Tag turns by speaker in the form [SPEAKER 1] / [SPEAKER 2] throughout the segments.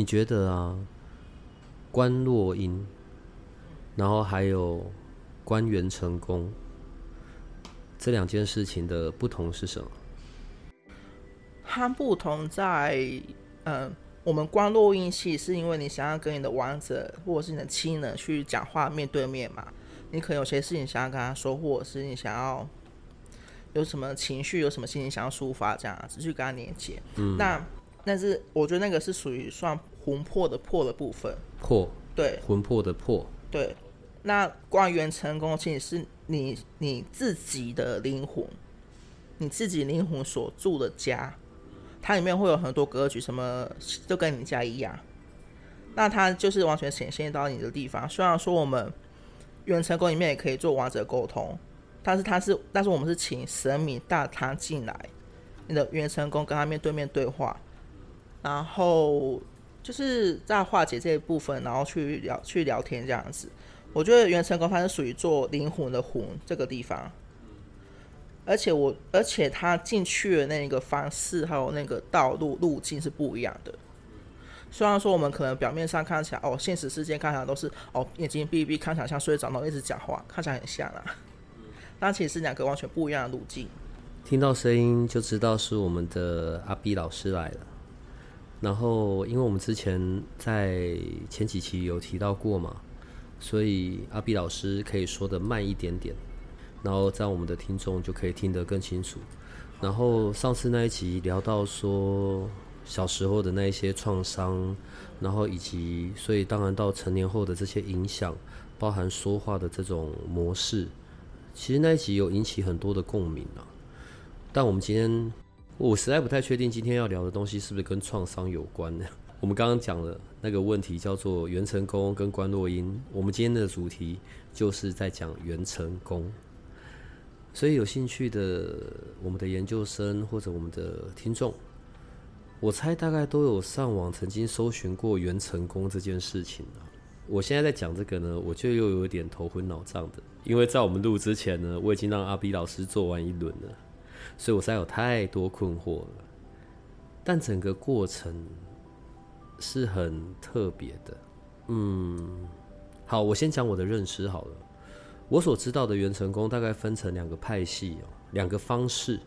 [SPEAKER 1] 你觉得啊，观落音，然后还有观元成功，这两件事情的不同是什么？
[SPEAKER 2] 它不同在，嗯，我们关落阴系是因为你想要跟你的王者或者是你的亲人去讲话面对面嘛，你可能有些事情想要跟他说，或者是你想要有什么情绪、有什么心情想要抒发，这样子去跟他连接。嗯，那但是我觉得那个是属于算魂魄的魄的部分。
[SPEAKER 1] 魄，
[SPEAKER 2] 对，
[SPEAKER 1] 魂魄的魄。
[SPEAKER 2] 对，那观元成功其实是你你自己的灵魂，你自己灵魂所住的家，它里面会有很多格局，什么就跟你家一样。那它就是完全显现到你的地方。虽然说我们元成功里面也可以做王者沟通，但是它是，但是我们是请神明带他进来，你的元成功跟他面对面对话。然后就是在化解这一部分，然后去聊去聊天这样子。我觉得元成功它是属于做灵魂的魂这个地方，而且我而且他进去的那个方式还有那个道路路径是不一样的。虽然说我们可能表面上看起来哦，现实世界看起来都是哦眼睛闭闭，看起来像睡着，然后一直讲话，看起来很像啊。但其实是两个完全不一样的路径。
[SPEAKER 1] 听到声音就知道是我们的阿 B 老师来了。然后，因为我们之前在前几期有提到过嘛，所以阿碧老师可以说的慢一点点，然后在我们的听众就可以听得更清楚。然后上次那一集聊到说小时候的那一些创伤，然后以及所以当然到成年后的这些影响，包含说话的这种模式，其实那一集有引起很多的共鸣啊。但我们今天。我实在不太确定今天要聊的东西是不是跟创伤有关呢？我们刚刚讲了那个问题叫做元成功跟关洛音，我们今天的主题就是在讲元成功。所以有兴趣的我们的研究生或者我们的听众，我猜大概都有上网曾经搜寻过元成功这件事情。我现在在讲这个呢，我就又有点头昏脑胀的，因为在我们录之前呢，我已经让阿 B 老师做完一轮了。所以我实在有太多困惑了，但整个过程是很特别的。嗯，好，我先讲我的认识好了。我所知道的元成功大概分成两个派系哦，两个方式。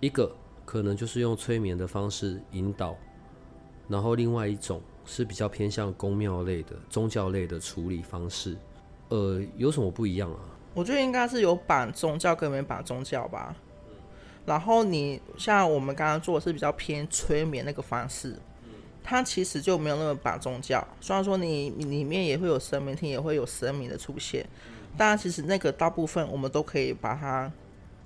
[SPEAKER 1] 一个可能就是用催眠的方式引导，然后另外一种是比较偏向宫庙类的宗教类的处理方式。呃，有什么不一样啊？
[SPEAKER 2] 我觉得应该是有绑宗教跟没绑宗教吧。然后你像我们刚刚做的是比较偏催眠那个方式，它其实就没有那么把宗教。虽然说你里面也会有神明听，也会有神明的出现，但其实那个大部分我们都可以把它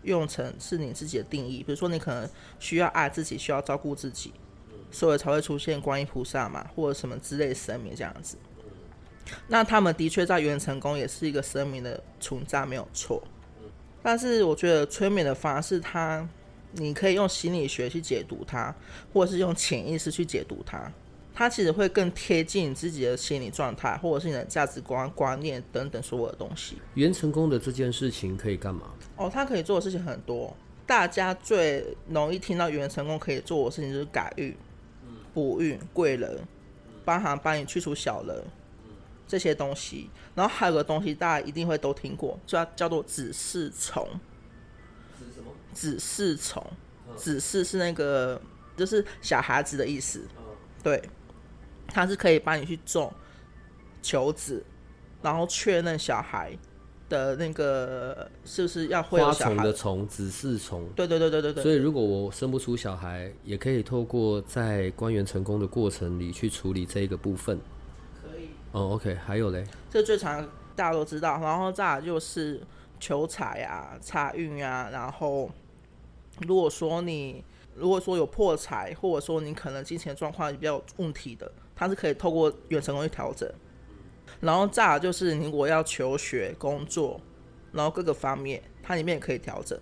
[SPEAKER 2] 用成是你自己的定义。比如说你可能需要爱自己，需要照顾自己，所以才会出现观音菩萨嘛，或者什么之类神明这样子。那他们的确在元成功也是一个神明的存在，没有错。但是我觉得催眠的方式，它你可以用心理学去解读它，或者是用潜意识去解读它，它其实会更贴近你自己的心理状态，或者是你的价值观、观念等等所有的东西。
[SPEAKER 1] 元成功的这件事情可以干嘛？
[SPEAKER 2] 哦，它可以做的事情很多。大家最容易听到元成功可以做的事情就是改运、补运、贵人，帮他帮你去除小人。这些东西，然后还有个东西，大家一定会都听过，叫叫做指示虫。
[SPEAKER 1] 指什么？
[SPEAKER 2] 指示虫。指示是那个，就是小孩子的意思。对，它是可以帮你去种球子，然后确认小孩的那个是不是要会有
[SPEAKER 1] 小孩的虫，指示虫。
[SPEAKER 2] 对对对对对对。
[SPEAKER 1] 所以如果我生不出小孩，也可以透过在官员成功的过程里去处理这一个部分。哦，OK，还有嘞，
[SPEAKER 2] 这最常大家都知道，然后再就是求财啊、财运啊，然后如果说你如果说有破财，或者说你可能金钱状况比较有问题的，它是可以透过远程工去调整。然后再就是你如果要求学、工作，然后各个方面，它里面也可以调整。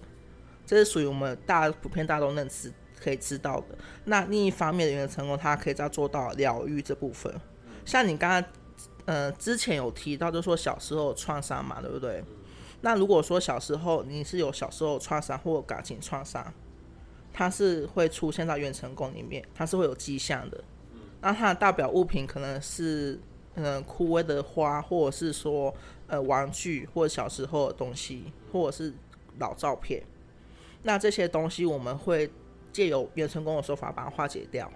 [SPEAKER 2] 这是属于我们大普遍大众认知可以知道的。那另一方面的元成功，它可以再做到疗愈这部分。像你刚刚呃之前有提到，就说小时候创伤嘛，对不对？那如果说小时候你是有小时候创伤或感情创伤，它是会出现在元成功里面，它是会有迹象的。那它的代表物品可能是嗯枯萎的花，或者是说呃玩具，或者小时候的东西，或者是老照片。那这些东西我们会借由元成功的手法把它化解掉。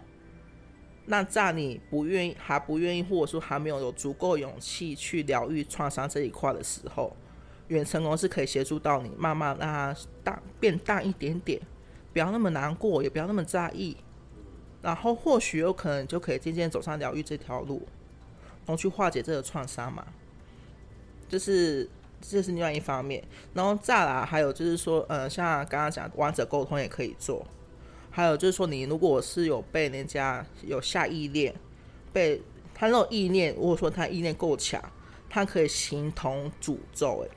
[SPEAKER 2] 那在你不愿意、还不愿意，或者说还没有有足够勇气去疗愈创伤这一块的时候，远成功是可以协助到你，慢慢让它淡变淡一点点，不要那么难过，也不要那么在意，然后或许有可能就可以渐渐走上疗愈这条路，然后去化解这个创伤嘛。就是这是另外一方面，然后再来还有就是说，呃，像刚刚讲王者沟通也可以做。还有就是说，你如果是有被人家有下意念，被他那种意念，如果说他意念够强，他可以形同诅咒，诶，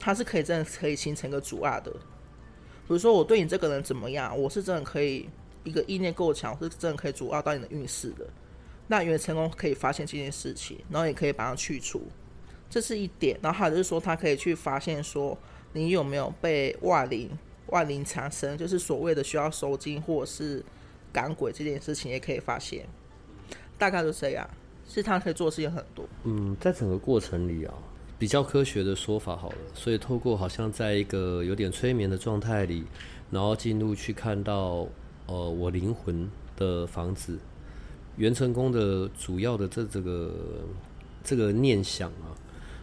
[SPEAKER 2] 他是可以真的可以形成一个阻碍的。比如说我对你这个人怎么样，我是真的可以一个意念够强，我是真的可以阻碍到你的运势的。那因为成功可以发现这件事情，然后也可以把它去除，这是一点。然后还有就是说，他可以去发现说你有没有被外灵。万灵缠身，就是所谓的需要收金或者是赶鬼这件事情，也可以发现，大概就这样。是他可以做的事情很多。
[SPEAKER 1] 嗯，在整个过程里啊，比较科学的说法好了，所以透过好像在一个有点催眠的状态里，然后进入去看到呃我灵魂的房子，元成功的主要的这这个这个念想啊。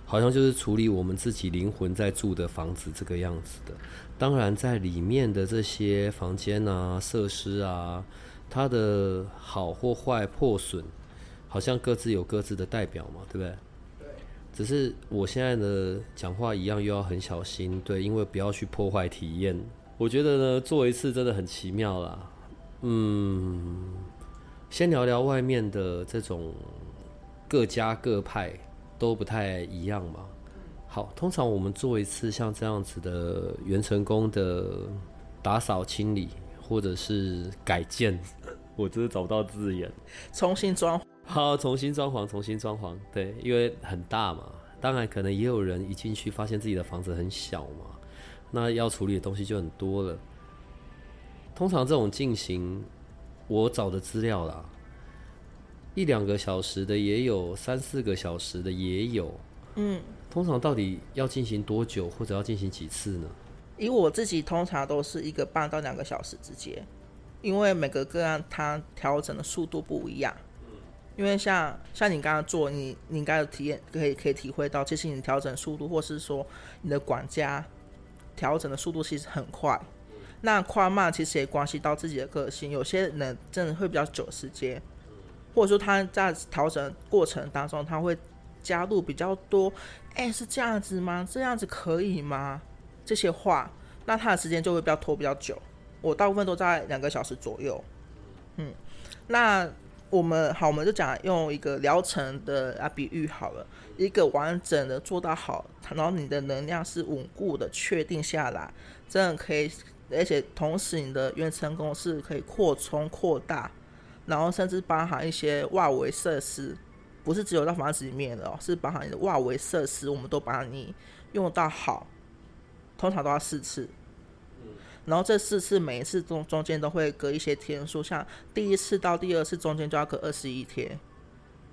[SPEAKER 1] 好像就是处理我们自己灵魂在住的房子这个样子的。当然，在里面的这些房间啊、设施啊，它的好或坏、破损，好像各自有各自的代表嘛，对不对？
[SPEAKER 2] 对。
[SPEAKER 1] 只是我现在的讲话一样，又要很小心，对，因为不要去破坏体验。我觉得呢，做一次真的很奇妙啦。嗯，先聊聊外面的这种各家各派。都不太一样嘛。好，通常我们做一次像这样子的元成功的打扫清理，或者是改建，我真的找不到字眼。
[SPEAKER 2] 重新装，
[SPEAKER 1] 好，重新装潢，重新装潢。对，因为很大嘛，当然可能也有人一进去发现自己的房子很小嘛，那要处理的东西就很多了。通常这种进行，我找的资料啦。一两个小时的也有，三四个小时的也有。
[SPEAKER 2] 嗯，
[SPEAKER 1] 通常到底要进行多久，或者要进行几次呢？
[SPEAKER 2] 以我自己通常都是一个半到两个小时之间，因为每个个案它调整的速度不一样。因为像像你刚刚做，你你应该体验可以可以体会到，其实你调整速度，或是说你的管家调整的速度其实很快。那快慢其实也关系到自己的个性，有些人真的会比较久时间。或者说他在调整过程当中，他会加入比较多，哎，是这样子吗？这样子可以吗？这些话，那他的时间就会比较拖比较久。我大部分都在两个小时左右。嗯，那我们好，我们就讲用一个疗程的啊比喻好了，一个完整的做到好，然后你的能量是稳固的，确定下来，真的可以，而且同时你的原成功是可以扩充扩大。然后甚至包含一些外围设施，不是只有到房子里面的哦，是包含你的外围设施，我们都把你用到好，通常都要四次。然后这四次每一次中中间都会隔一些天数，像第一次到第二次中间就要隔二十一天，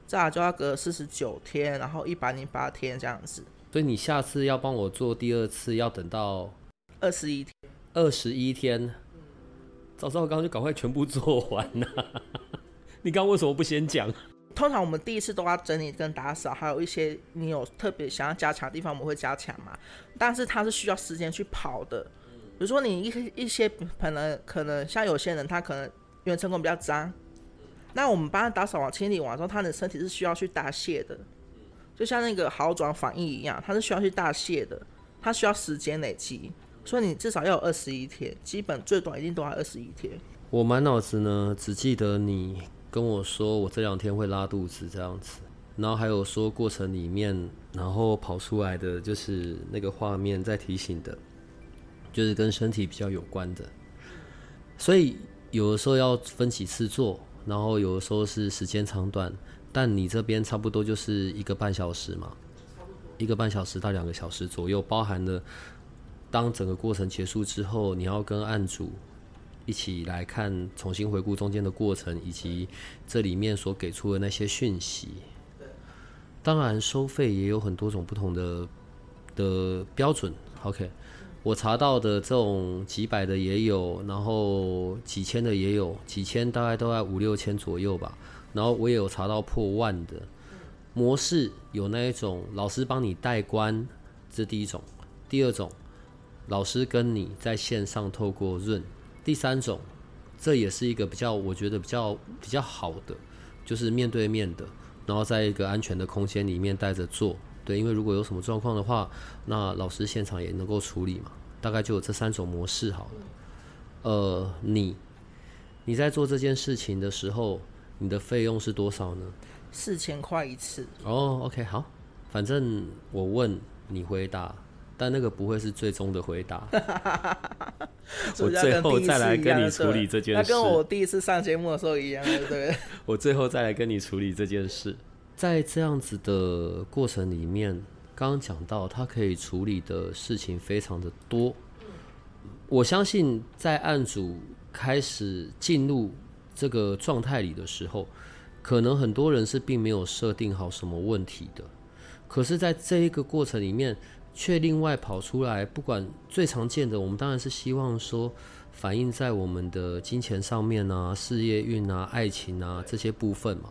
[SPEAKER 2] 再就要隔四十九天，然后一百零八天这样子。
[SPEAKER 1] 所以你下次要帮我做第二次，要等到
[SPEAKER 2] 二十一天。
[SPEAKER 1] 二十一天。早知道我刚刚就赶快全部做完了。你刚刚为什么不先讲？
[SPEAKER 2] 通常我们第一次都要整理跟打扫，还有一些你有特别想要加强的地方，我们会加强嘛。但是它是需要时间去跑的。比如说你一一些可能可能像有些人他可能因为成功比较脏，那我们帮他打扫完清理完之后，他的身体是需要去代谢的，就像那个好转反应一样，它是需要去代谢的，它需要时间累积。所以你至少要有二十一天，基本最短一定都要二十一天。
[SPEAKER 1] 我满脑子呢，只记得你跟我说我这两天会拉肚子这样子，然后还有说过程里面，然后跑出来的就是那个画面在提醒的，就是跟身体比较有关的。所以有的时候要分几次做，然后有的时候是时间长短，但你这边差不多就是一个半小时嘛，一个半小时到两个小时左右，包含了当整个过程结束之后，你要跟案主一起来看，重新回顾中间的过程，以及这里面所给出的那些讯息。当然，收费也有很多种不同的的标准。OK，我查到的这种几百的也有，然后几千的也有，几千大概都在五六千左右吧。然后我也有查到破万的模式，有那一种老师帮你代关，这第一种；第二种，老师跟你在线上透过润；第三种，这也是一个比较我觉得比较比较好的，就是面对面的。然后在一个安全的空间里面带着做，对，因为如果有什么状况的话，那老师现场也能够处理嘛。大概就有这三种模式好了。呃，你你在做这件事情的时候，你的费用是多少呢？
[SPEAKER 2] 四千块一次。
[SPEAKER 1] 哦，OK，好，反正我问你回答，但那个不会是最终的回答。我最后再来跟你处理这件
[SPEAKER 2] 事，那跟我第一次上节目的时候一样，对不对？
[SPEAKER 1] 我最后再来跟你处理这件事，在这样子的过程里面，刚刚讲到他可以处理的事情非常的多。我相信在案主开始进入这个状态里的时候，可能很多人是并没有设定好什么问题的，可是，在这一个过程里面。却另外跑出来，不管最常见的，我们当然是希望说反映在我们的金钱上面啊、事业运啊、爱情啊这些部分嘛。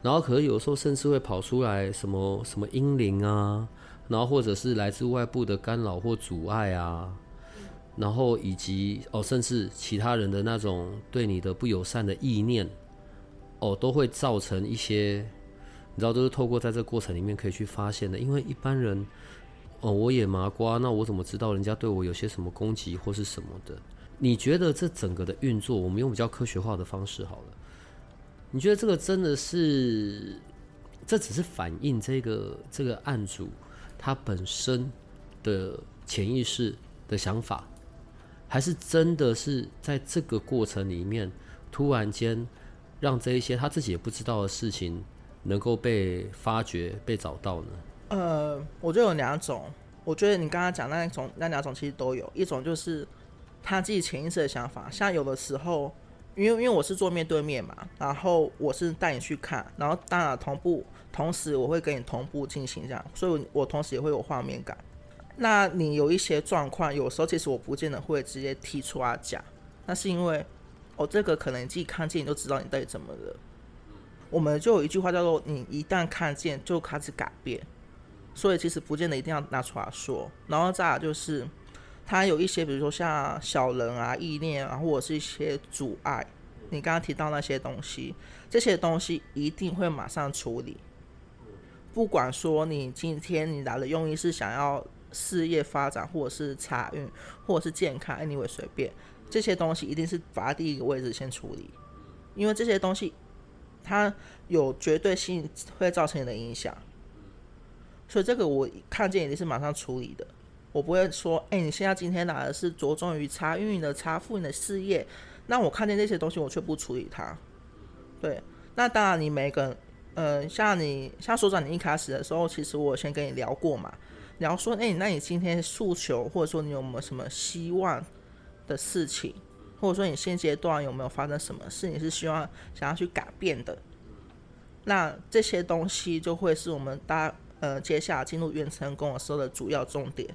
[SPEAKER 1] 然后，可是有时候甚至会跑出来什么什么阴灵啊，然后或者是来自外部的干扰或阻碍啊，然后以及哦，甚至其他人的那种对你的不友善的意念，哦，都会造成一些，你知道，都是透过在这个过程里面可以去发现的，因为一般人。哦，我也麻瓜，那我怎么知道人家对我有些什么攻击或是什么的？你觉得这整个的运作，我们用比较科学化的方式好了。你觉得这个真的是，这只是反映这个这个案主他本身的潜意识的想法，还是真的是在这个过程里面突然间让这一些他自己也不知道的事情能够被发掘、被找到呢？
[SPEAKER 2] 呃，我觉得有两种。我觉得你刚刚讲那一种那两种其实都有一种就是他自己潜意识的想法，像有的时候，因为因为我是做面对面嘛，然后我是带你去看，然后当然同步，同时我会跟你同步进行这样，所以我同时也会有画面感。那你有一些状况，有时候其实我不见得会直接提出来讲，那是因为哦，这个可能你自己看见你就知道你到底怎么了。我们就有一句话叫做：你一旦看见，就开始改变。所以其实不见得一定要拿出来说，然后再就是，他有一些比如说像小人啊、意念啊，或者是一些阻碍，你刚刚提到那些东西，这些东西一定会马上处理。不管说你今天你来的用意是想要事业发展，或者是财运，或者是健康，anyway 随便，这些东西一定是把第一个位置先处理，因为这些东西它有绝对性会造成你的影响。所以这个我看见一定是马上处理的，我不会说，哎，你现在今天拿的是着重于查运的查富你的事业，那我看见这些东西我却不处理它。对，那当然你每个，呃，像你像所长，你一开始的时候，其实我先跟你聊过嘛，聊说，哎，那你今天诉求或者说你有没有什么希望的事情，或者说你现阶段有没有发生什么事，你是希望想要去改变的，那这些东西就会是我们大家。呃，接下来进入元成功的时候的主要重点，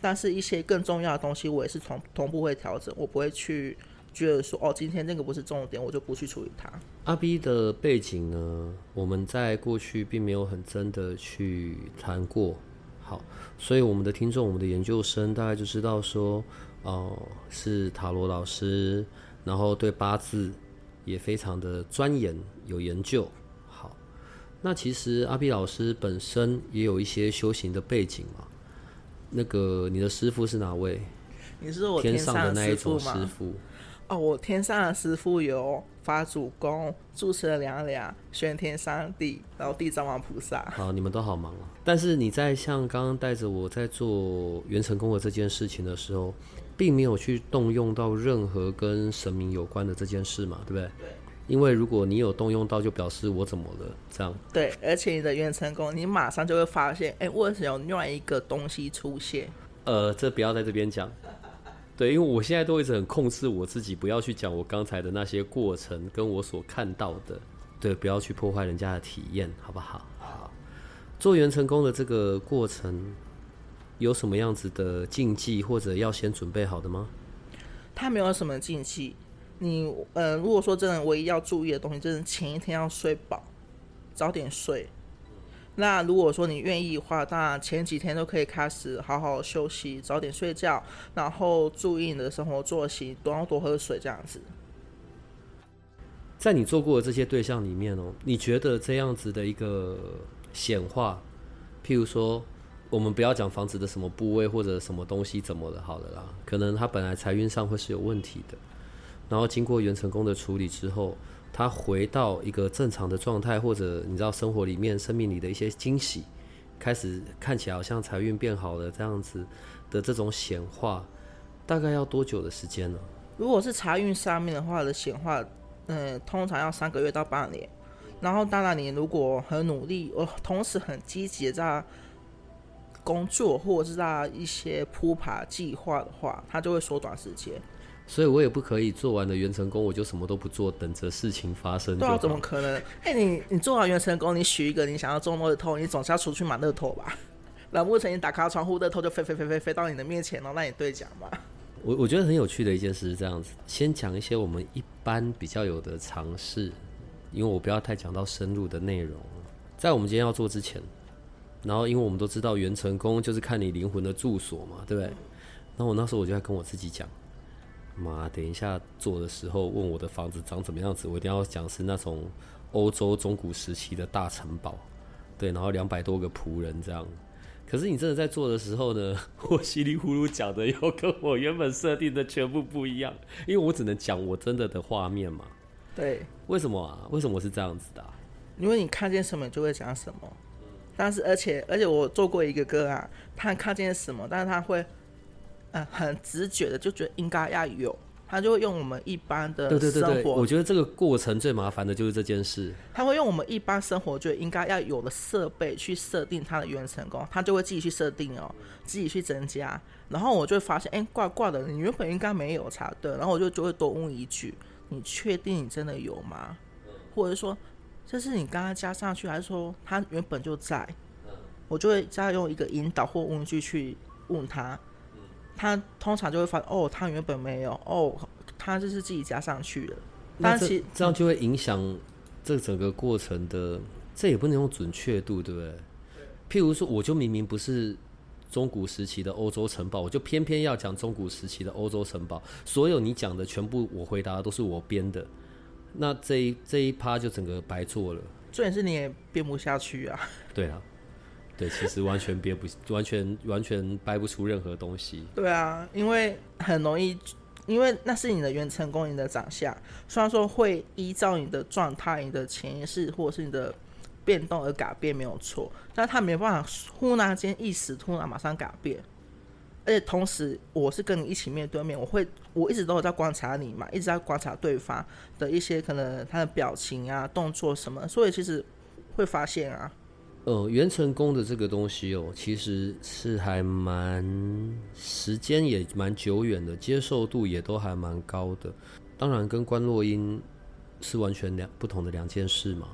[SPEAKER 2] 但是一些更重要的东西，我也是从同步会调整，我不会去觉得说，哦，今天那个不是重点，我就不去处理它。
[SPEAKER 1] 阿 B 的背景呢，我们在过去并没有很真的去谈过，好，所以我们的听众，我们的研究生大概就知道说，哦，是塔罗老师，然后对八字也非常的钻研有研究。那其实阿 B 老师本身也有一些修行的背景嘛。那个你的师傅是哪位？
[SPEAKER 2] 你是我
[SPEAKER 1] 天
[SPEAKER 2] 上
[SPEAKER 1] 的那一
[SPEAKER 2] 种
[SPEAKER 1] 师傅？
[SPEAKER 2] 哦，我天上的师傅有发主公、住持的娘娘、玄天上帝，然后地藏王菩萨。
[SPEAKER 1] 好，你们都好忙啊。但是你在像刚刚带着我在做元成功的这件事情的时候，并没有去动用到任何跟神明有关的这件事嘛，对不对？
[SPEAKER 2] 对。
[SPEAKER 1] 因为如果你有动用到，就表示我怎么了？这样。
[SPEAKER 2] 对，而且你的元成功，你马上就会发现，哎，为什么有另外一个东西出现？
[SPEAKER 1] 呃，这不要在这边讲。对，因为我现在都一直很控制我自己，不要去讲我刚才的那些过程，跟我所看到的，对，不要去破坏人家的体验，好不好？好。做元成功的这个过程，有什么样子的禁忌，或者要先准备好的吗？
[SPEAKER 2] 它没有什么禁忌，你呃，如果说真的唯一要注意的东西，就是前一天要睡饱，早点睡。那如果说你愿意的话，当然前几天都可以开始好好休息，早点睡觉，然后注意你的生活作息，多要多喝水这样子。
[SPEAKER 1] 在你做过的这些对象里面哦，你觉得这样子的一个显化，譬如说，我们不要讲房子的什么部位或者什么东西怎么了，好了啦，可能他本来财运上会是有问题的，然后经过原成功的处理之后。他回到一个正常的状态，或者你知道生活里面、生命里的一些惊喜，开始看起来好像财运变好了这样子的这种显化，大概要多久的时间呢？
[SPEAKER 2] 如果是财运上面的话的显化，嗯，通常要三个月到半年。然后当然你如果很努力，哦，同时很积极在工作或者是在一些铺排计划的话，它就会缩短时间。
[SPEAKER 1] 所以我也不可以做完了元成功，我就什么都不做，等着事情发生。对
[SPEAKER 2] 啊，怎么可能？哎，你你做完元成功，你许一个你想要中乐透，你总是要出去买乐透吧？难不成你打开窗户，乐透就飞飞飞飞飞到你的面前，然后让你兑奖吗？
[SPEAKER 1] 我我觉得很有趣的一件事是这样子，先讲一些我们一般比较有的尝试，因为我不要太讲到深入的内容。在我们今天要做之前，然后因为我们都知道元成功就是看你灵魂的住所嘛，对不对？然后我那时候我就在跟我自己讲。妈，等一下做的时候问我的房子长怎么样子，我一定要讲是那种欧洲中古时期的大城堡，对，然后两百多个仆人这样。可是你真的在做的时候呢，我稀里糊涂讲的又跟我原本设定的全部不一样，因为我只能讲我真的的画面嘛。
[SPEAKER 2] 对，
[SPEAKER 1] 为什么啊？为什么是这样子的？
[SPEAKER 2] 因为你看见什么就会讲什么，但是而且而且我做过一个歌啊，他看见什么，但是他会。嗯，很直觉的就觉得应该要有，他就会用我们一般的
[SPEAKER 1] 对对对对，我觉得这个过程最麻烦的就是这件事。
[SPEAKER 2] 他会用我们一般生活觉得应该要有的设备去设定他的原成功，他就会自己去设定哦，自己去增加。然后我就会发现，哎，怪怪的，你原本应该没有才对。然后我就就会多问一句：你确定你真的有吗？或者说这是你刚刚加上去，还是说他原本就在？我就会再用一个引导或问句去问他。他通常就会发现，哦，他原本没有，哦，他就是自己加上去的。但
[SPEAKER 1] 其这样就会影响这整个过程的，这也不能用准确度，对不对？譬如说，我就明明不是中古时期的欧洲城堡，我就偏偏要讲中古时期的欧洲城堡。所有你讲的全部，我回答的都是我编的，那这一这一趴就整个白做了。
[SPEAKER 2] 重点是你也编不下去啊。
[SPEAKER 1] 对啊。对，其实完全憋不，完全完全掰不出任何东西。
[SPEAKER 2] 对啊，因为很容易，因为那是你的原成功，你的长相，虽然说会依照你的状态、你的潜意识或者是你的变动而改变，没有错，但他没办法忽然间一时突然马上改变。而且同时，我是跟你一起面对面，我会我一直都有在观察你嘛，一直在观察对方的一些可能他的表情啊、动作什么，所以其实会发现啊。
[SPEAKER 1] 呃，元成功的这个东西哦，其实是还蛮时间也蛮久远的，接受度也都还蛮高的。当然，跟关洛音是完全两不同的两件事嘛。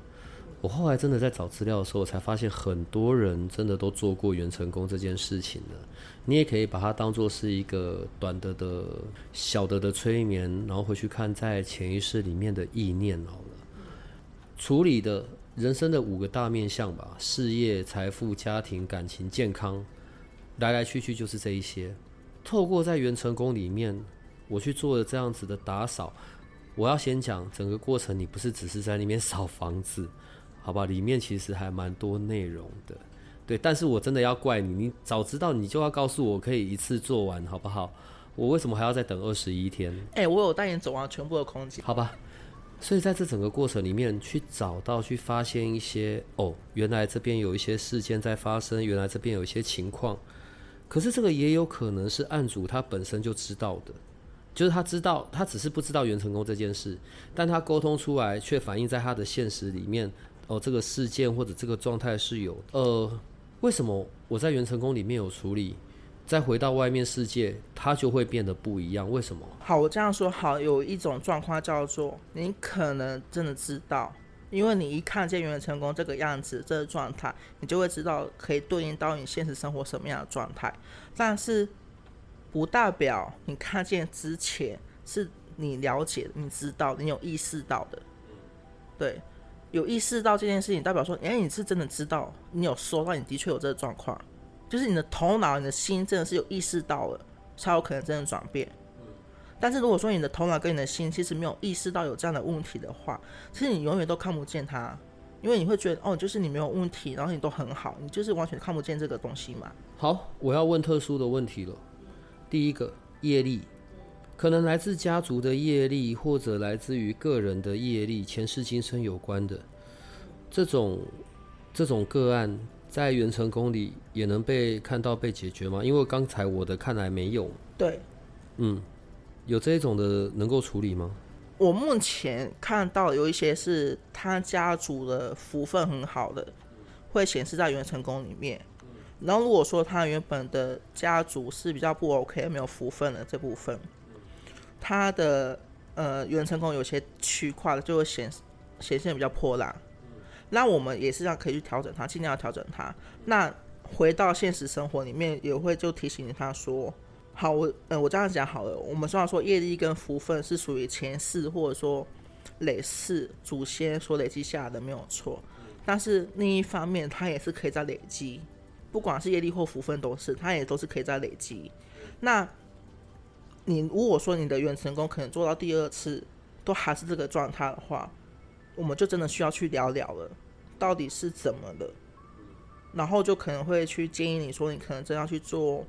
[SPEAKER 1] 我后来真的在找资料的时候，才发现很多人真的都做过元成功这件事情了。你也可以把它当做是一个短的的小的的催眠，然后回去看在潜意识里面的意念好了，处理的。人生的五个大面向吧，事业、财富、家庭、感情、健康，来来去去就是这一些。透过在元成功里面，我去做了这样子的打扫。我要先讲整个过程，你不是只是在那边扫房子，好吧？里面其实还蛮多内容的，对。但是我真的要怪你，你早知道你就要告诉我，可以一次做完，好不好？我为什么还要再等二十一天？
[SPEAKER 2] 哎、我有带你走完全部的空间。
[SPEAKER 1] 好吧，所以在这整个过程里面，去找到、去发现一些哦，原来这边有一些事件在发生，原来这边有一些情况。可是这个也有可能是案主他本身就知道的，就是他知道，他只是不知道袁成功这件事，但他沟通出来却反映在他的现实里面。哦，这个事件或者这个状态是有呃，为什么我在袁成功里面有处理，再回到外面世界，它就会变得不一样？为什么？
[SPEAKER 2] 好，我这样说好，有一种状况叫做你可能真的知道，因为你一看见原成功这个样子、这个状态，你就会知道可以对应到你现实生活什么样的状态。但是不代表你看见之前是你了解、你知道、你有意识到的。对，有意识到这件事情，代表说，哎、你是真的知道，你有收到，你的确有这个状况，就是你的头脑、你的心真的是有意识到了，才有可能真的转变。但是如果说你的头脑跟你的心其实没有意识到有这样的问题的话，其实你永远都看不见它，因为你会觉得哦，就是你没有问题，然后你都很好，你就是完全看不见这个东西嘛。
[SPEAKER 1] 好，我要问特殊的问题了。第一个，业力，可能来自家族的业力，或者来自于个人的业力，前世今生有关的这种这种个案，在元成功里也能被看到被解决吗？因为刚才我的看来没有，
[SPEAKER 2] 对
[SPEAKER 1] 嗯，有这一种的能够处理吗？
[SPEAKER 2] 我目前看到有一些是他家族的福分很好的，会显示在元成功里面。然后如果说他原本的家族是比较不 OK、没有福分的这部分，他的呃元成功有些区块就会显显现比较破烂。那我们也是要可以去调整它，尽量要调整它。那回到现实生活里面，也会就提醒他说，好，我呃我这样讲好了，我们虽然说业力跟福分是属于前世或者说累世祖先所累积下来的没有错，但是另一方面，它也是可以在累积，不管是业力或福分都是，它也都是可以在累积。那你如果说你的元成功可能做到第二次都还是这个状态的话，我们就真的需要去聊聊了，到底是怎么了？然后就可能会去建议你说，你可能真要去做，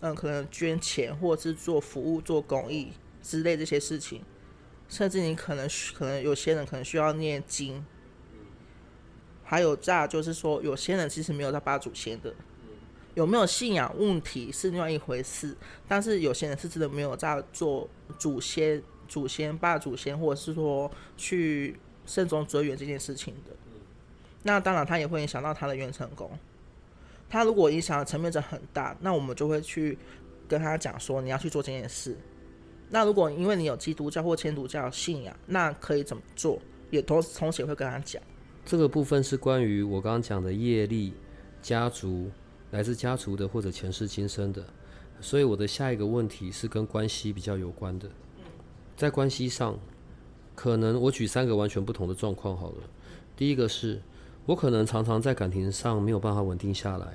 [SPEAKER 2] 嗯，可能捐钱或者是做服务、做公益之类这些事情，甚至你可能可能有些人可能需要念经，还有再来就是说，有些人其实没有在拜祖先的，有没有信仰问题是另外一回事，但是有些人是真的没有在做祖先、祖先拜祖先，或者是说去慎终追远这件事情的。那当然，它也会影响到他的元成功。他如果影响的层面者很大，那我们就会去跟他讲说，你要去做这件事。那如果因为你有基督教或天主教的信仰，那可以怎么做？也同同时也会跟他讲。
[SPEAKER 1] 这个部分是关于我刚刚讲的业力、家族，来自家族的或者前世今生的，所以我的下一个问题是跟关系比较有关的。在关系上，可能我举三个完全不同的状况好了。第一个是我可能常常在感情上没有办法稳定下来，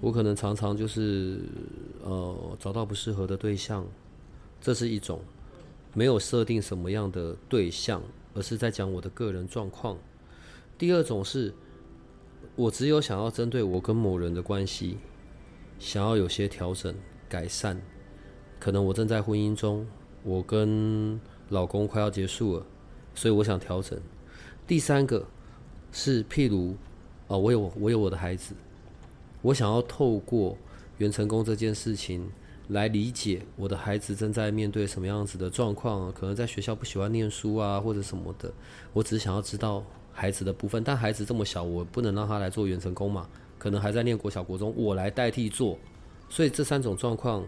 [SPEAKER 1] 我可能常常就是呃找到不适合的对象，这是一种没有设定什么样的对象，而是在讲我的个人状况。第二种是，我只有想要针对我跟某人的关系，想要有些调整改善。可能我正在婚姻中，我跟老公快要结束了，所以我想调整。第三个是，譬如，啊、我有我有我的孩子，我想要透过元成功这件事情来理解我的孩子正在面对什么样子的状况，可能在学校不喜欢念书啊，或者什么的。我只是想要知道孩子的部分，但孩子这么小，我不能让他来做元成功嘛，可能还在念国小、国中，我来代替做。所以这三种状况，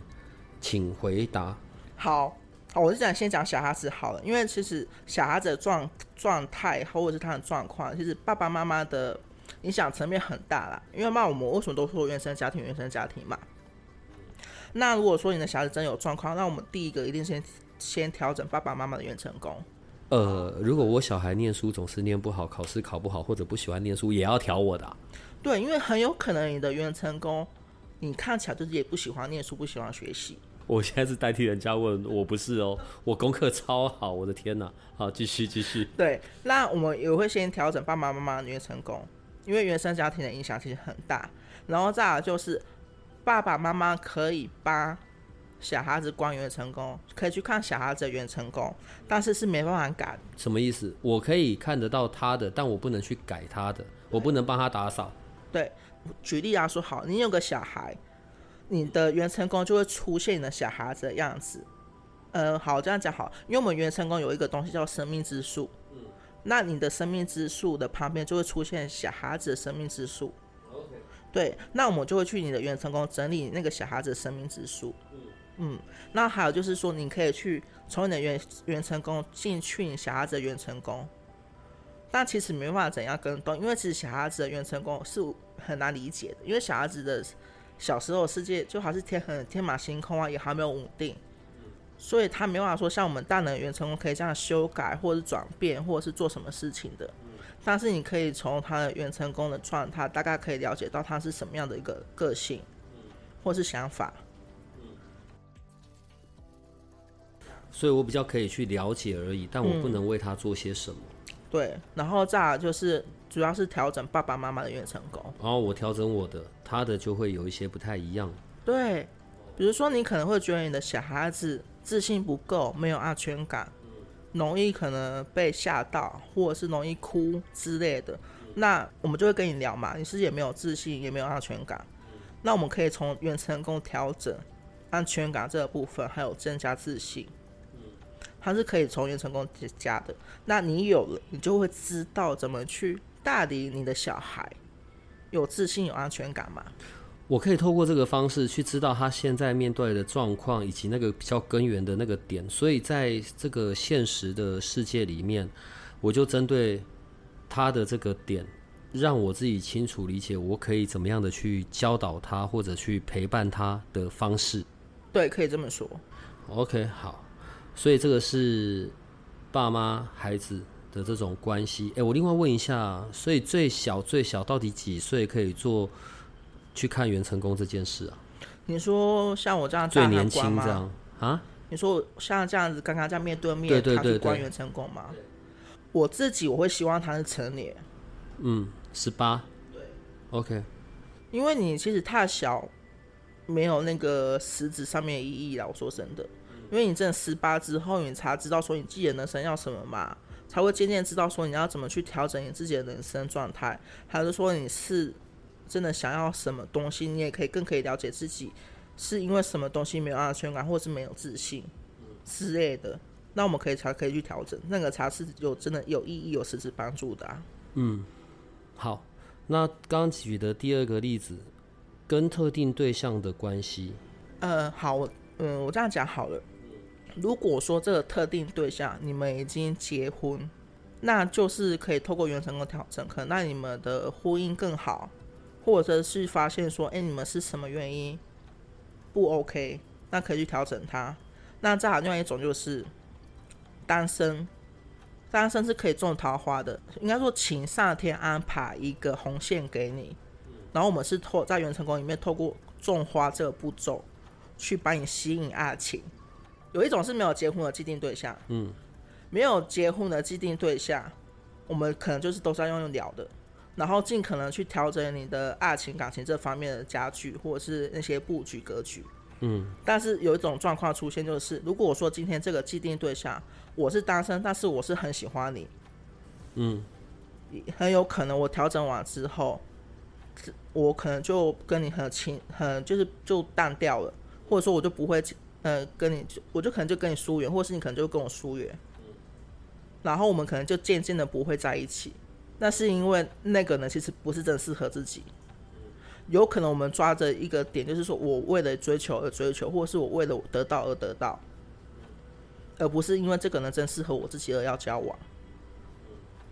[SPEAKER 1] 请回答。
[SPEAKER 2] 好，好，我是想先讲小孩子好了，因为其实小孩子的状状态或者是他的状况，其实爸爸妈妈的影响层面很大啦。因为嘛，我们为什么都说原生家庭、原生家庭嘛？那如果说你的小孩子真有状况，那我们第一个一定先先调整爸爸妈妈的原成功。
[SPEAKER 1] 呃，如果我小孩念书总是念不好，考试考不好，或者不喜欢念书，也要调我的啊、
[SPEAKER 2] 对，因为很有可能你的原成功，你看起来就是也不喜欢念书，不喜欢学习。
[SPEAKER 1] 我现在是代替人家问，我不是哦，我功课超好，我的天哪！好，继续继续。
[SPEAKER 2] 对，那我们也会先调整爸爸妈妈的原成功，因为原生家庭的影响其实很大。然后再来就是爸爸妈妈可以帮小孩子关元成功，可以去看小孩子的元成功，但是是没办法改。
[SPEAKER 1] 什么意思？我可以看得到他的，但我不能去改他的，我不能帮他打扫。
[SPEAKER 2] 对，举例来说，好，你有个小孩，你的元成功就会出现你的小孩子的样子。呃，好，这样讲好，因为我们元成功有一个东西叫生命之树，嗯，那你的生命之树的旁边就会出现小孩子的生命之树。对，那我们就会去你的元成功整理那个小孩子的生命之树。嗯，那还有就是说，你可以去从你的元元成功进去你小孩子的元成功，但其实没办法怎样跟动，因为其实小孩子的元成功是很难理解的，因为小孩子的小时候世界就还是天很天马行空啊，也还没有稳定，所以他没办法说像我们大人元成功可以这样修改或者转变或者是做什么事情的。但是你可以从他的原成功的状态，大概可以了解到他是什么样的一个个性，或是想法。
[SPEAKER 1] 所以我比较可以去了解而已，但我不能为他做些什么。
[SPEAKER 2] 对，然后再来就是主要是调整爸爸妈妈的远成功。
[SPEAKER 1] 然后我调整我的，他的就会有一些不太一样。
[SPEAKER 2] 对，比如说你可能会觉得你的小孩子自信不够，没有安全感。容易可能被吓到，或者是容易哭之类的，那我们就会跟你聊嘛。你是也没有自信，也没有安全感，那我们可以从元成功调整安全感这个部分，还有增加自信，它是可以从元成功加的。那你有了，你就会知道怎么去带领你的小孩有自信、有安全感嘛。
[SPEAKER 1] 我可以透过这个方式去知道他现在面对的状况，以及那个比较根源的那个点。所以在这个现实的世界里面，我就针对他的这个点，让我自己清楚理解，我可以怎么样的去教导他，或者去陪伴他的方式。
[SPEAKER 2] 对，可以这么说。
[SPEAKER 1] OK，好。所以这个是爸妈孩子的这种关系。诶，我另外问一下，所以最小最小到底几岁可以做？去看元成功这件事啊？
[SPEAKER 2] 你说像我这样
[SPEAKER 1] 最年轻这样啊？
[SPEAKER 2] 你说像这样子刚刚这样面对面，
[SPEAKER 1] 对对对
[SPEAKER 2] 关元成功吗？我自己我会希望他是成年，
[SPEAKER 1] 嗯，十八，
[SPEAKER 2] 对
[SPEAKER 1] ，OK。
[SPEAKER 2] 因为你其实太小，没有那个实质上面的意义啦。我说真的，因为你真的十八之后，你才知道说你自己的人生要什么嘛，才会渐渐知道说你要怎么去调整你自己的人生状态，还是说你是。真的想要什么东西，你也可以更可以了解自己是因为什么东西没有安全感，或者是没有自信之类的。那我们可以才可以去调整，那个才是有真的有意义、有实质帮助的。
[SPEAKER 1] 嗯，好。那刚举的第二个例子，跟特定对象的关系。
[SPEAKER 2] 呃，好，嗯，我这样讲好了。如果说这个特定对象你们已经结婚，那就是可以透过原成功调整，可能让你们的婚姻更好。或者是发现说，哎，你们是什么原因不 OK？那可以去调整它。那再好另外一种就是单身，单身是可以种桃花的。应该说，请上天安排一个红线给你，然后我们是透在元成功里面透过种花这个步骤去帮你吸引爱情。有一种是没有结婚的既定对象，
[SPEAKER 1] 嗯，
[SPEAKER 2] 没有结婚的既定对象，我们可能就是都是要用聊的。然后尽可能去调整你的爱情感情这方面的家具，或者是那些布局格局。
[SPEAKER 1] 嗯。
[SPEAKER 2] 但是有一种状况出现，就是如果我说今天这个既定对象我是单身，但是我是很喜欢你，
[SPEAKER 1] 嗯，
[SPEAKER 2] 很有可能我调整完之后，我可能就跟你很亲，很就是就淡掉了，或者说我就不会呃跟你就，我就可能就跟你疏远，或者是你可能就跟我疏远，然后我们可能就渐渐的不会在一起。那是因为那个呢，其实不是真适合自己。有可能我们抓着一个点，就是说我为了追求而追求，或者是我为了得到而得到，而不是因为这个人真适合我自己而要交往。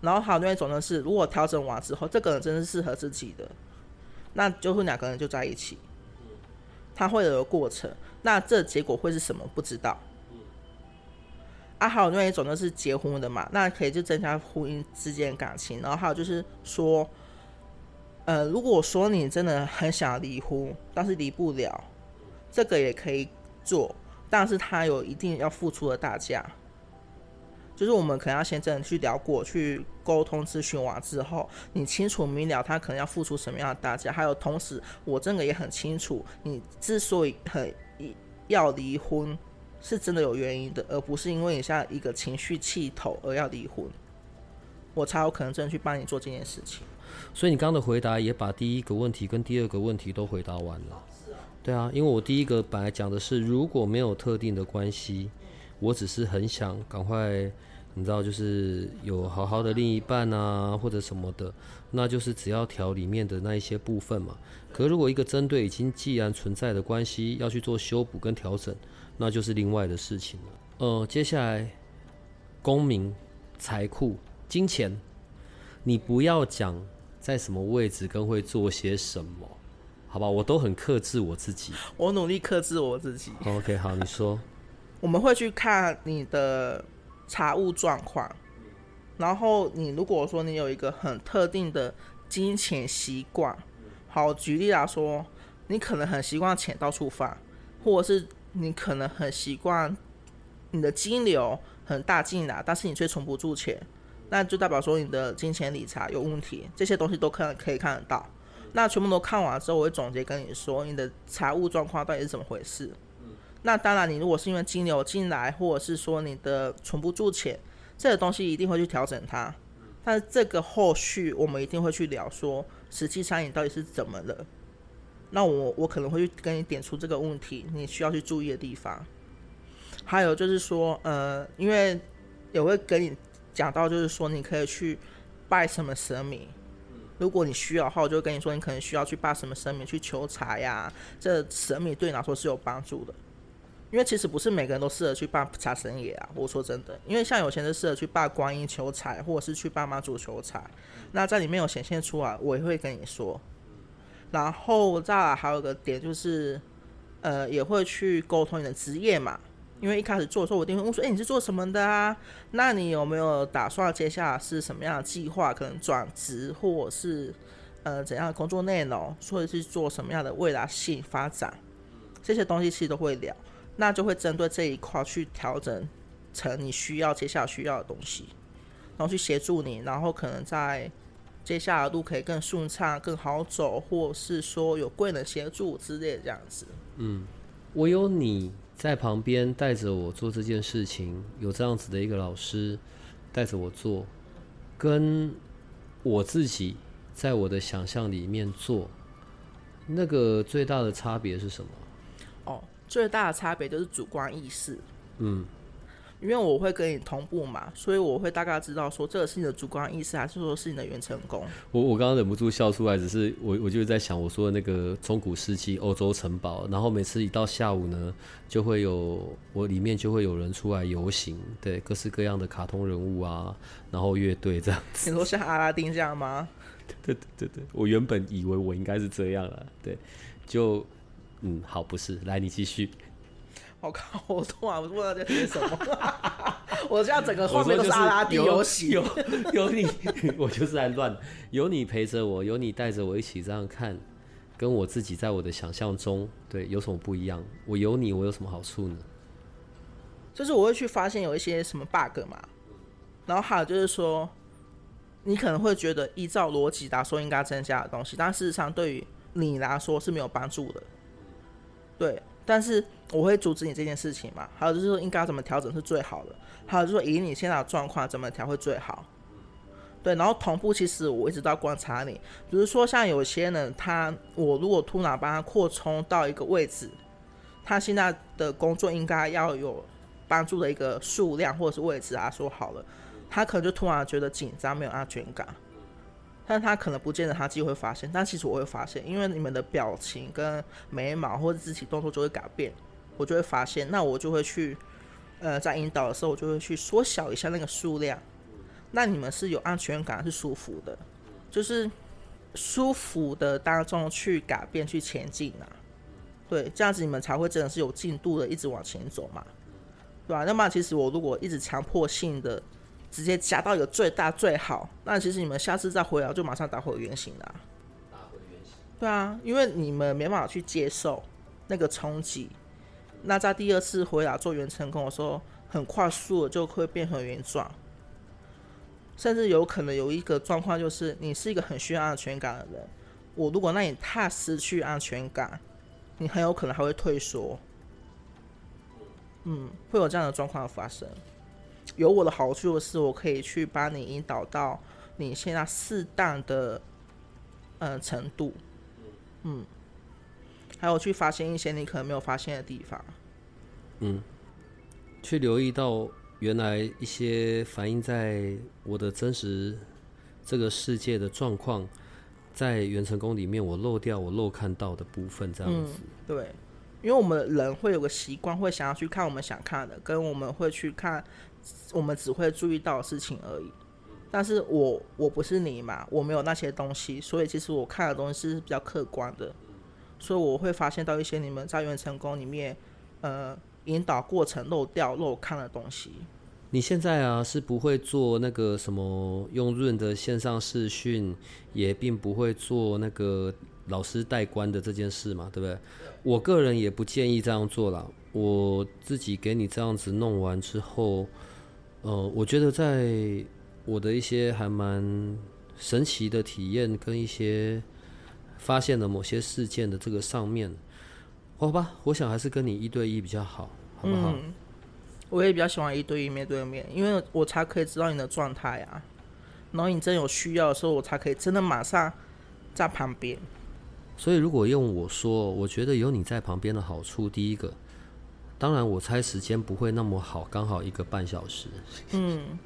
[SPEAKER 2] 然后还有另外一种呢是，如果调整完之后，这个人真是适合自己的，那就会两个人就在一起。他会有个过程，那这结果会是什么？不知道。啊，还有另外一种就是结婚的嘛，那可以就增加婚姻之间的感情。然后还有就是说，呃，如果说你真的很想离婚，但是离不了，这个也可以做，但是他有一定要付出的代价。就是我们可能要先真的去聊过去沟通咨询完之后，你清楚明了他可能要付出什么样的代价。还有同时，我真的也很清楚，你之所以很要离婚是真的有原因的，而不是因为你像一个情绪气头而要离婚，我才有可能真的去帮你做这件事情。
[SPEAKER 1] 所以你刚刚的回答也把第一个问题跟第二个问题都回答完了。对啊，因为我第一个本来讲的是，如果没有特定的关系，我只是很想赶快，你知道，就是有好好的另一半啊，或者什么的，那就是只要调里面的那一些部分嘛。可如果一个针对已经既然存在的关系要去做修补跟调整，那就是另外的事情了。呃，接下来，公民、财库、金钱，你不要讲在什么位置跟会做些什么。好吧，我都很克制我自己。
[SPEAKER 2] 我努力克制我自己。
[SPEAKER 1] OK，好，你说。
[SPEAKER 2] 我们会去看你的财务状况，然后你如果说你有一个很特定的金钱习惯，好，举例来说，你可能很习惯钱到处放，或者是你可能很习惯你的金流很大进来，但是你却存不住钱，那就代表说你的金钱理财有问题。这些东西都看可以看得到。那全部都看完之后，我会总结跟你说，你的财务状况到底是怎么回事。那当然，你如果是因为金流进来，或者是说你的存不住钱，这个东西一定会去调整它。但是这个后续我们一定会去聊，说实际上你到底是怎么了。那我我可能会去跟你点出这个问题，你需要去注意的地方。还有就是说，呃，因为也会跟你讲到，就是说你可以去拜什么神明。如果你需要的话，我就跟你说，你可能需要去拜什么神明去求财呀。这神明对你来说是有帮助的，因为其实不是每个人都适合去拜财神爷啊。我说真的，因为像有钱人适合去拜观音求财，或者是去爸妈祖求财。那在里面有显现出来，我也会跟你说。然后再还有个点就是，呃，也会去沟通你的职业嘛。因为一开始做的时候，我一定会问说：“哎，你是做什么的啊？那你有没有打算接下来是什么样的计划？可能转职，或者是呃怎样的工作内容，或者是做什么样的未来性发展？这些东西其实都会聊，那就会针对这一块去调整成你需要接下来需要的东西，然后去协助你，然后可能在接下来的路可以更顺畅、更好走，或是说有贵人协助之类这样子。
[SPEAKER 1] 嗯，我有你。在旁边带着我做这件事情，有这样子的一个老师带着我做，跟我自己在我的想象里面做，那个最大的差别是什么？
[SPEAKER 2] 哦，最大的差别就是主观意识。
[SPEAKER 1] 嗯。
[SPEAKER 2] 因为我会跟你同步嘛，所以我会大概知道说这个是你的主观意识，还是说是你的原成功。
[SPEAKER 1] 我我刚刚忍不住笑出来，只是我我就在想我说的那个中古世纪欧洲城堡，然后每次一到下午呢，就会有我里面就会有人出来游行，对，各式各样的卡通人物啊，然后乐队这样子。
[SPEAKER 2] 你说像阿拉丁这样吗？
[SPEAKER 1] 对对对对，我原本以为我应该是这样了，对，就嗯好，不是，来你继续。
[SPEAKER 2] 我靠！我突然不知道在写什么，我现在整个画面都是阿拉丁游戏，
[SPEAKER 1] 有有你，我就是在乱，有你陪着我，有你带着我一起这样看，跟我自己在我的想象中，对，有什么不一样？我有你，我有什么好处呢？
[SPEAKER 2] 就是我会去发现有一些什么 bug 嘛，然后还有就是说，你可能会觉得依照逻辑来说应该增加的东西，但事实上对于你来说是没有帮助的，对。但是我会阻止你这件事情嘛？还有就是说应该怎么调整是最好的？还有就是说以你现在的状况怎么调会最好？对，然后同步其实我一直都要观察你，比如说像有些人他，我如果突然帮他扩充到一个位置，他现在的工作应该要有帮助的一个数量或者是位置啊，说好了，他可能就突然觉得紧张，没有安全感。但他可能不见得他自己会发现，但其实我会发现，因为你们的表情跟眉毛或者肢体动作就会改变，我就会发现，那我就会去，呃，在引导的时候，我就会去缩小一下那个数量，那你们是有安全感，是舒服的，就是舒服的当中去改变去前进啊，对，这样子你们才会真的是有进度的，一直往前走嘛，对吧？那么其实我如果一直强迫性的。直接加到一个最大最好，那其实你们下次再回来就马上打回原形了。
[SPEAKER 1] 打回原形。
[SPEAKER 2] 对啊，因为你们没办法去接受那个冲击，那在第二次回来做原成功的时候，很快速的就会变成原状，甚至有可能有一个状况就是，你是一个很需要安全感的人，我如果让你太失去安全感，你很有可能还会退缩。嗯，会有这样的状况发生。有我的好处的是，我可以去把你引导到你现在适当的呃程度，嗯，还有去发现一些你可能没有发现的地方。
[SPEAKER 1] 嗯，去留意到原来一些反映在我的真实这个世界的状况，在元成功里面我漏掉我漏看到的部分，这样子。
[SPEAKER 2] 对，因为我们人会有个习惯，会想要去看我们想看的，跟我们会去看我们只会注意到事情而已。但是我我不是你嘛，我没有那些东西，所以其实我看的东西是比较客观的，所以我会发现到一些你们在原成功里面，呃。引导过程漏掉漏看的东西。
[SPEAKER 1] 你现在啊是不会做那个什么用润的线上视讯，也并不会做那个老师代关的这件事嘛，对不对？我个人也不建议这样做了。我自己给你这样子弄完之后，呃，我觉得在我的一些还蛮神奇的体验跟一些发现了某些事件的这个上面。好吧，我想还是跟你一对一比较好，好不好？
[SPEAKER 2] 我也比较喜欢一对一面对面，因为我才可以知道你的状态啊。然后你真有需要的时候，我才可以真的马上在旁边。
[SPEAKER 1] 所以如果用我说，我觉得有你在旁边的好处，第一个，当然我猜时间不会那么好，刚好一个半小时。
[SPEAKER 2] 嗯，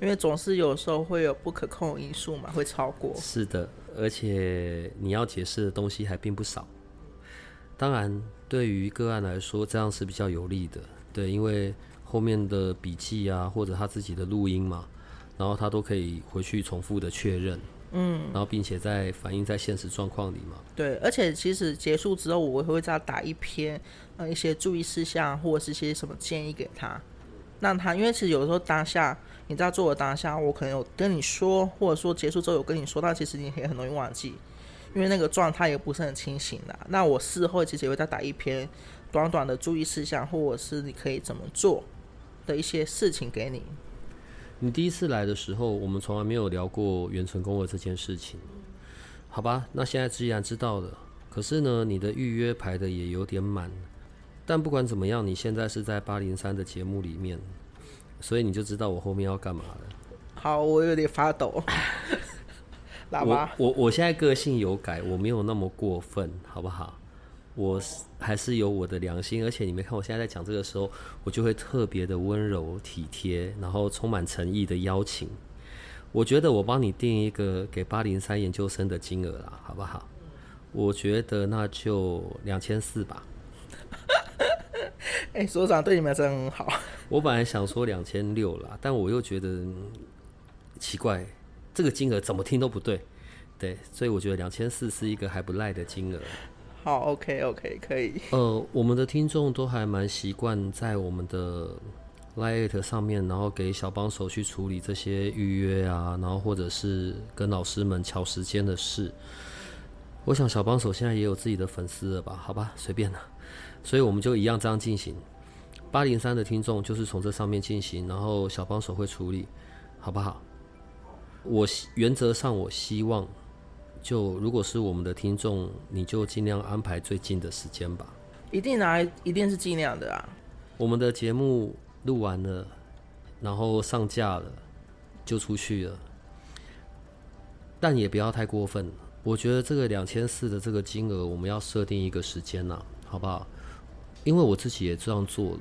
[SPEAKER 2] 因为总是有时候会有不可控因素嘛，会超过。
[SPEAKER 1] 是的，而且你要解释的东西还并不少。当然，对于个案来说，这样是比较有利的。对，因为后面的笔记啊，或者他自己的录音嘛，然后他都可以回去重复的确认。嗯，然后并且在反映在现实状况里嘛。
[SPEAKER 2] 对，而且其实结束之后，我会再打一篇呃一些注意事项，或者是些什么建议给他，让他因为其实有时候当下你在做的当下，我可能有跟你说，或者说结束之后有跟你说，但其实你也很容易忘记。因为那个状态也不是很清醒的，那我事后其实也会再打一篇短短的注意事项，或者是你可以怎么做的一些事情给你。
[SPEAKER 1] 你第一次来的时候，我们从来没有聊过元成功的这件事情，好吧？那现在既然知道了，可是呢，你的预约排的也有点满，但不管怎么样，你现在是在八零三的节目里面，所以你就知道我后面要干嘛了。
[SPEAKER 2] 好，我有点发抖。
[SPEAKER 1] 我我我现在个性有改，我没有那么过分，好不好？我还是有我的良心，而且你没看我现在在讲这个时候，我就会特别的温柔体贴，然后充满诚意的邀请。我觉得我帮你定一个给八零三研究生的金额啦，好不好？我觉得那就两千四吧。
[SPEAKER 2] 哎，所长对你们真很好。
[SPEAKER 1] 我本来想说两千六啦，但我又觉得奇怪。这个金额怎么听都不对，对，所以我觉得两千四是一个还不赖的金额。
[SPEAKER 2] 好，OK，OK，可以。
[SPEAKER 1] 呃，我们的听众都还蛮习惯在我们的 Lite 上面，然后给小帮手去处理这些预约啊，然后或者是跟老师们敲时间的事。我想小帮手现在也有自己的粉丝了吧？好吧，随便了。所以我们就一样这样进行。八零三的听众就是从这上面进行，然后小帮手会处理，好不好？我原则上，我希望就如果是我们的听众，你就尽量安排最近的时间吧。
[SPEAKER 2] 一定来，一定是尽量的啊。
[SPEAKER 1] 我们的节目录完了，然后上架了，就出去了。但也不要太过分。我觉得这个两千四的这个金额，我们要设定一个时间呐，好不好？因为我自己也这样做了。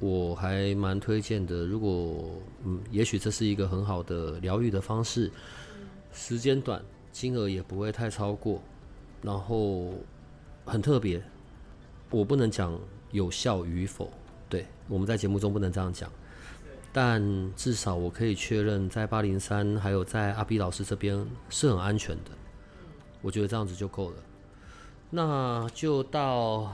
[SPEAKER 1] 我还蛮推荐的，如果嗯，也许这是一个很好的疗愈的方式，时间短，金额也不会太超过，然后很特别，我不能讲有效与否，对，我们在节目中不能这样讲，但至少我可以确认，在八零三还有在阿 B 老师这边是很安全的，我觉得这样子就够了，那就到，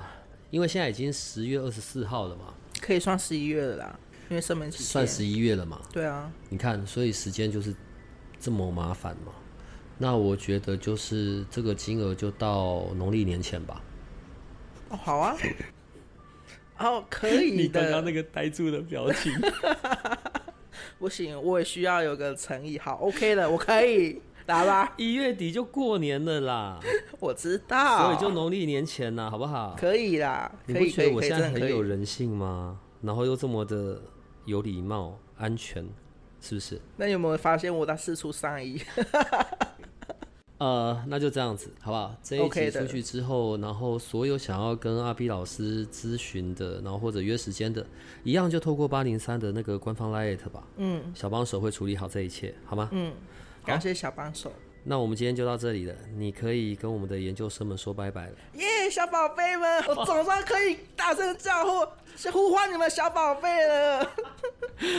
[SPEAKER 1] 因为现在已经十月二十四号了嘛。
[SPEAKER 2] 可以算十一月了啦，因为生门期
[SPEAKER 1] 算十一月了嘛？
[SPEAKER 2] 对啊，
[SPEAKER 1] 你看，所以时间就是这么麻烦嘛。那我觉得就是这个金额就到农历年前吧。
[SPEAKER 2] 哦，好啊，哦，可以的。
[SPEAKER 1] 你刚刚那个呆住的表情，
[SPEAKER 2] 不行，我也需要有个诚意。好，OK 的，我可以打吧。
[SPEAKER 1] 一月底就过年了啦，
[SPEAKER 2] 我知道，
[SPEAKER 1] 所以就农历年前啦，好不好？
[SPEAKER 2] 可以啦，
[SPEAKER 1] 你不觉得我现在很有人性吗？然后又这么的有礼貌、安全，是不是？
[SPEAKER 2] 那有没有发现我在四处上衣？
[SPEAKER 1] 呃，那就这样子，好不好？这一集出去之后然后所有想要跟阿 B 老师咨询的，然后或者约时间的，一样就透过八零三的那个官方 Lite 吧，
[SPEAKER 2] 嗯
[SPEAKER 1] 小帮手会处理好这一切，好吗？
[SPEAKER 2] 嗯，感谢小帮手。
[SPEAKER 1] 那我们今天就到这里了，你可以跟我们的研究生们说拜拜了。
[SPEAKER 2] 耶小宝贝们，我总算可以大声叫呼，是呼唤你们小宝贝了。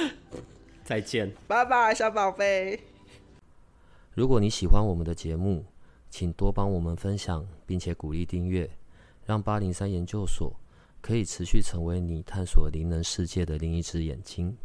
[SPEAKER 1] 再见。
[SPEAKER 2] 拜拜，小宝贝。
[SPEAKER 1] 如果你喜欢我们的节目，请多帮我们分享，并且鼓励订阅，让八零三研究所可以持续成为你探索灵能世界的另一只眼睛。